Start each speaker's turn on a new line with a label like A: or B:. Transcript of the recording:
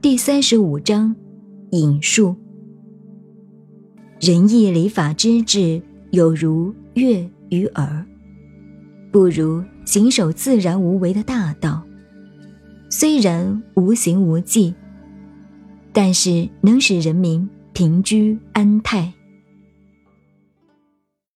A: 第三十五章引述：仁义礼法之治，有如月与耳，不如行守自然无为的大道。虽然无形无迹，但是能使人民平居安泰。